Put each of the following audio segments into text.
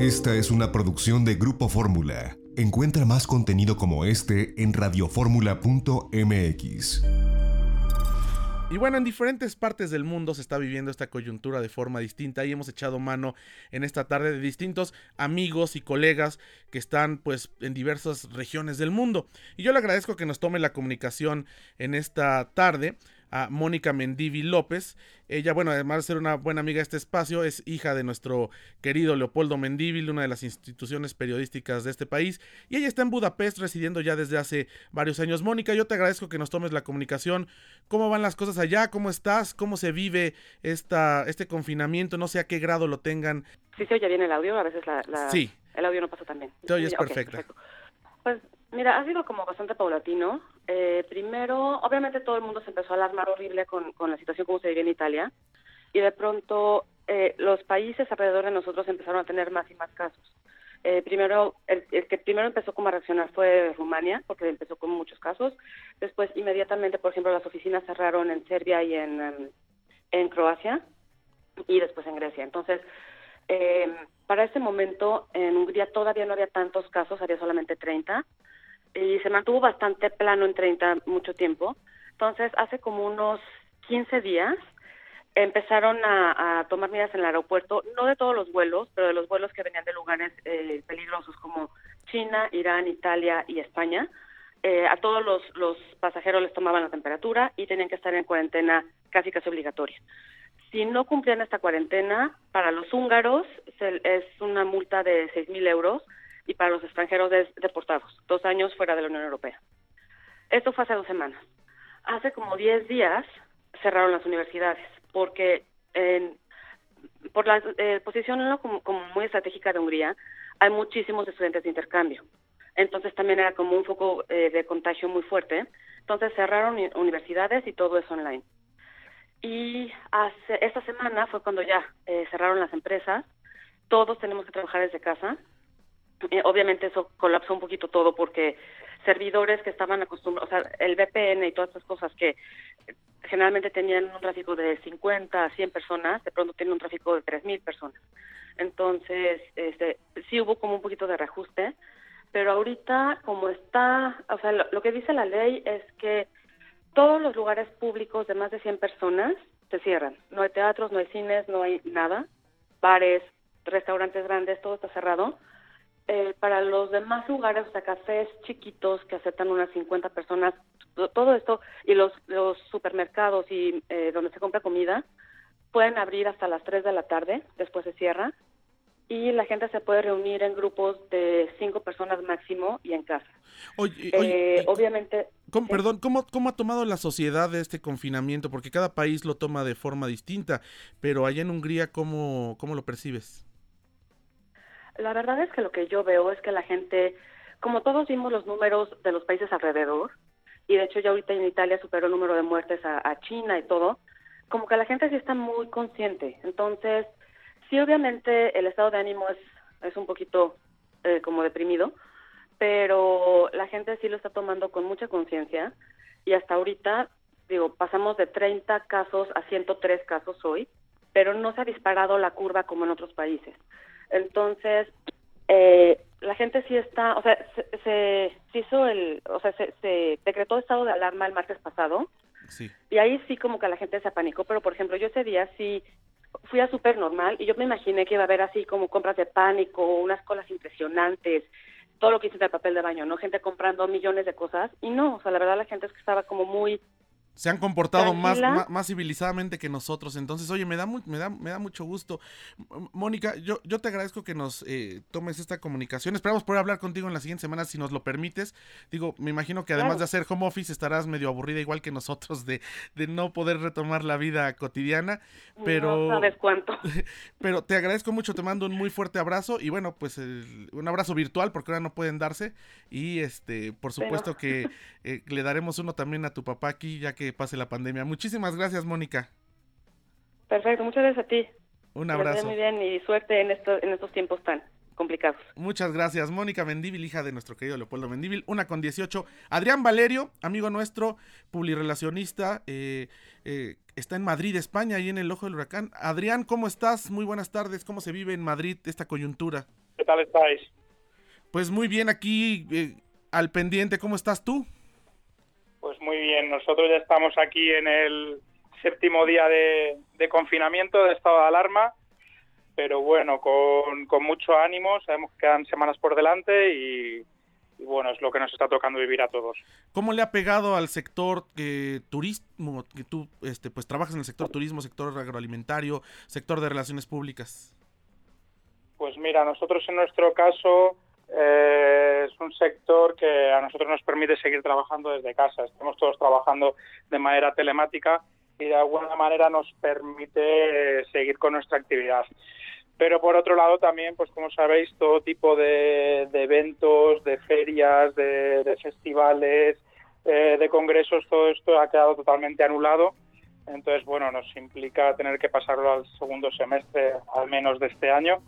Esta es una producción de Grupo Fórmula. Encuentra más contenido como este en radioformula.mx. Y bueno, en diferentes partes del mundo se está viviendo esta coyuntura de forma distinta y hemos echado mano en esta tarde de distintos amigos y colegas que están pues en diversas regiones del mundo. Y yo le agradezco que nos tome la comunicación en esta tarde a Mónica Mendivi López. Ella, bueno, además de ser una buena amiga de este espacio, es hija de nuestro querido Leopoldo Mendívil, una de las instituciones periodísticas de este país, y ella está en Budapest residiendo ya desde hace varios años. Mónica, yo te agradezco que nos tomes la comunicación. ¿Cómo van las cosas allá? ¿Cómo estás? ¿Cómo se vive esta, este confinamiento? No sé a qué grado lo tengan. Sí se oye bien el audio, a veces la, sí. el audio no pasa tan bien. Te oyes perfecta. Pues mira, ha sido como bastante paulatino. Eh, primero, obviamente todo el mundo se empezó a alarmar horrible con, la situación como se vive en Italia y de pronto eh, los países alrededor de nosotros empezaron a tener más y más casos. Eh, primero, el, que primero empezó como a reaccionar fue Rumania, porque empezó con muchos casos. Después, inmediatamente, por ejemplo, las oficinas cerraron en Serbia y en, em, Croacia y después en Grecia. Entonces, eh, para ese momento, en Hungría todavía no había tantos casos, había solamente 30 y se mantuvo bastante plano en 30 mucho tiempo. Entonces, hace como unos 15 días empezaron a, tomar medidas en el aeropuerto, no de todos los vuelos, pero de los vuelos que venían de lugares eh, peligrosos como China, Irán, Italia y España. Eh, a todos los, los pasajeros les tomaban la temperatura y tenían que estar en cuarentena casi casi obligatoria. Si no cumplían esta cuarentena, para los húngaros es una multa de 6.000 euros, y para los extranjeros deportados, dos años fuera de la Unión Europea. Esto fue hace dos semanas. Hace como diez días cerraron las universidades porque por la eh, posición como, muy estratégica de Hungría hay muchísimos estudiantes de intercambio. Entonces también era como un foco eh, de contagio muy fuerte. Entonces cerraron universidades y todo es online. Y hace, esta semana fue cuando ya eh, cerraron las empresas. Todos tenemos que trabajar desde casa eh, obviamente eso colapsó un poquito todo porque servidores que estaban acostumbrados, o sea, el VPN y todas estas cosas que generalmente tenían un tráfico de 50 a 100 personas, de pronto tienen un tráfico de 3.000 personas. Entonces, este, sí hubo como un poquito de reajuste, pero ahorita como está, o sea, lo, que dice la ley es que todos los lugares públicos de más de 100 personas se cierran. No hay teatros, no hay cines, no hay nada, bares, restaurantes grandes, todo está cerrado eh, para los demás lugares, o sea, cafés chiquitos que aceptan unas 50 personas, todo esto, y los, los supermercados y eh, donde se compra comida, pueden abrir hasta las 3 de la tarde, después se cierra, y la gente se puede reunir en grupos de cinco personas máximo y en casa. Oye, eh, obviamente... Perdón, ¿cómo, ¿cómo ha tomado la sociedad este confinamiento? Porque cada país lo toma de forma distinta, pero allá en Hungría, ¿cómo, cómo lo percibes? La verdad es que lo que yo veo es que la gente, como todos vimos los números de los países alrededor, y de hecho ya ahorita en Italia superó el número de muertes a, China y todo, como que la gente sí está muy consciente. Entonces, sí, obviamente el estado de ánimo es, es un poquito eh, como deprimido, pero la gente sí lo está tomando con mucha conciencia y hasta ahorita, digo, pasamos de 30 casos a 103 casos hoy, pero no se ha disparado la curva como en otros países. Entonces, eh, la gente sí está, o sea, se, hizo el, o sea, se, decretó estado de alarma el martes pasado. Sí. Y ahí sí como que la gente se apanicó, pero por ejemplo, yo ese día sí fui a súper normal y yo me imaginé que iba a haber así como compras de pánico, unas colas impresionantes, todo lo que hice de papel de baño, ¿no? Gente comprando millones de cosas y no, o sea, la verdad la gente es que estaba como muy se han comportado más, más, civilizadamente que nosotros. Entonces, oye, me da, me da, me da mucho gusto. Mónica, yo, yo te agradezco que nos eh, tomes esta comunicación. Esperamos poder hablar contigo en la siguiente semana si nos lo permites. Digo, me imagino que además de hacer home office estarás medio aburrida igual que nosotros de, de no poder retomar la vida cotidiana. Pero, no sabes cuánto. Pero te agradezco mucho, te mando un muy fuerte abrazo y bueno, pues un abrazo virtual porque ahora no pueden darse. Y este, por supuesto que eh, le daremos uno también a tu papá aquí, ya que pase la pandemia. Muchísimas gracias, Mónica. Perfecto, muchas gracias a ti. Un abrazo. Muy bien y suerte en, esto, en estos tiempos tan complicados. Muchas gracias. Mónica Mendíbil, hija de nuestro querido Leopoldo Mendíbil, una con 18. Adrián Valerio, amigo nuestro, publirelacionista, eh, eh, está en Madrid, España, ahí en el ojo del huracán. Adrián, ¿cómo estás? Muy buenas tardes. ¿Cómo se vive en Madrid esta coyuntura? tal estáis? Pues muy bien, aquí eh, al pendiente, ¿cómo estás tú? Bien, nosotros ya estamos aquí en el séptimo día de, confinamiento, de estado de alarma, pero bueno, con, con, mucho ánimo, sabemos que quedan semanas por delante y, bueno, es lo que nos está tocando vivir a todos. ¿Cómo le ha pegado al sector eh, turismo, que tú este, pues trabajas en el sector turismo, sector agroalimentario, sector de relaciones públicas? Pues mira, nosotros en nuestro caso eh, es un sector que a nosotros nos permite seguir trabajando desde casa. Estamos todos trabajando de manera telemática y de alguna manera nos permite seguir con nuestra actividad. Pero por otro lado también, pues como sabéis, todo tipo de, eventos, de ferias, de, festivales, eh, de congresos, todo esto ha quedado totalmente anulado. Entonces, bueno, nos implica tener que pasarlo al segundo semestre, al menos de este año.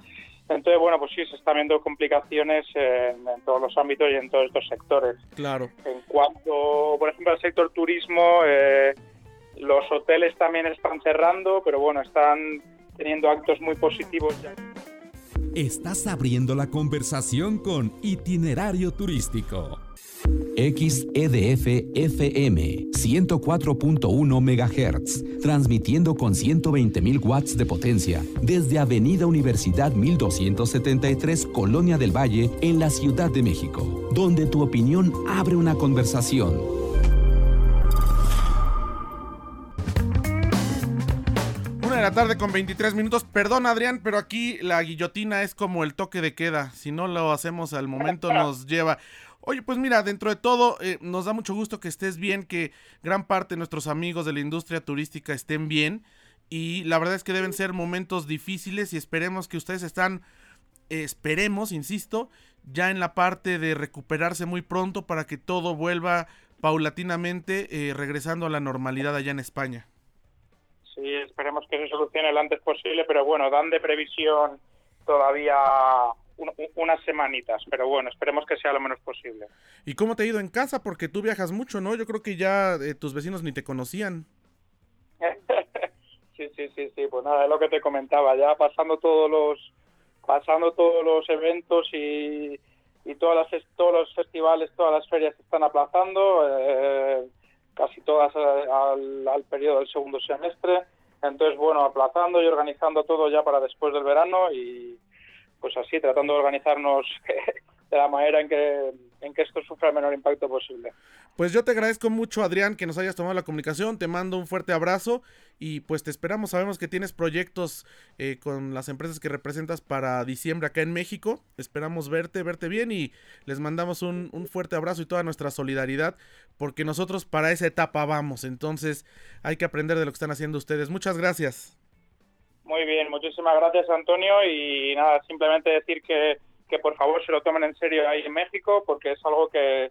Entonces, bueno, pues sí, se están viendo complicaciones en, todos los ámbitos y en todos estos sectores. Claro. En cuanto, por ejemplo, al sector turismo, eh, los hoteles también están cerrando, pero bueno, están teniendo actos muy positivos ya. Estás abriendo la conversación con Itinerario Turístico. XEDF FM 104.1 MHz, transmitiendo con 120.000 watts de potencia desde Avenida Universidad 1273, Colonia del Valle, en la Ciudad de México, donde tu opinión abre una conversación. La tarde con 23 minutos. Perdón, Adrián, pero aquí la guillotina es como el toque de queda. Si no lo hacemos al momento, nos lleva. Oye, pues mira, dentro de todo, eh, nos da mucho gusto que estés bien, que gran parte de nuestros amigos de la industria turística estén bien. Y la verdad es que deben ser momentos difíciles y esperemos que ustedes están, esperemos, insisto, ya en la parte de recuperarse muy pronto para que todo vuelva paulatinamente eh, regresando a la normalidad allá en España. Sí, esperemos que se solucione lo antes posible, pero bueno, dan de previsión todavía unas semanitas, pero bueno, esperemos que sea lo menos posible. ¿Y cómo te ha ido en casa? Porque tú viajas mucho, ¿no? Yo creo que ya eh, tus vecinos ni te conocían. sí, sí, sí, sí, pues nada, es lo que te comentaba, ya pasando todos los pasando todos los eventos y, y todas las, todos los festivales, todas las ferias se están aplazando, eh, casi todas eh, al, al periodo del segundo semestre. Entonces, bueno, aplazando y organizando todo ya para después del verano y, pues así, tratando de organizarnos de la manera en que, en que esto sufra el menor impacto posible. Pues yo te agradezco mucho, Adrián, que nos hayas tomado la comunicación. Te mando un fuerte abrazo y pues te esperamos. Sabemos que tienes proyectos eh, con las empresas que representas para diciembre acá en México. Esperamos verte, verte bien y les mandamos un, un fuerte abrazo y toda nuestra solidaridad porque nosotros para esa etapa vamos. Entonces hay que aprender de lo que están haciendo ustedes. Muchas gracias. Muy bien, muchísimas gracias Antonio y nada, simplemente decir que, que por favor se lo tomen en serio ahí en México porque es algo que,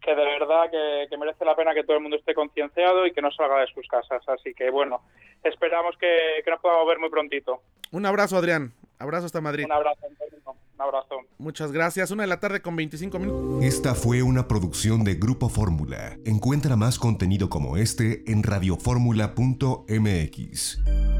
que de verdad que, merece la pena que todo el mundo esté concienciado y que no salga de sus casas. Así que bueno, esperamos que, que nos podamos ver muy prontito. Un abrazo Adrián, abrazo hasta Madrid. Un abrazo un abrazo. Muchas gracias, una de la tarde con 25 minutos. Esta fue una producción de Grupo Fórmula. Encuentra más contenido como este en radioformula.mx.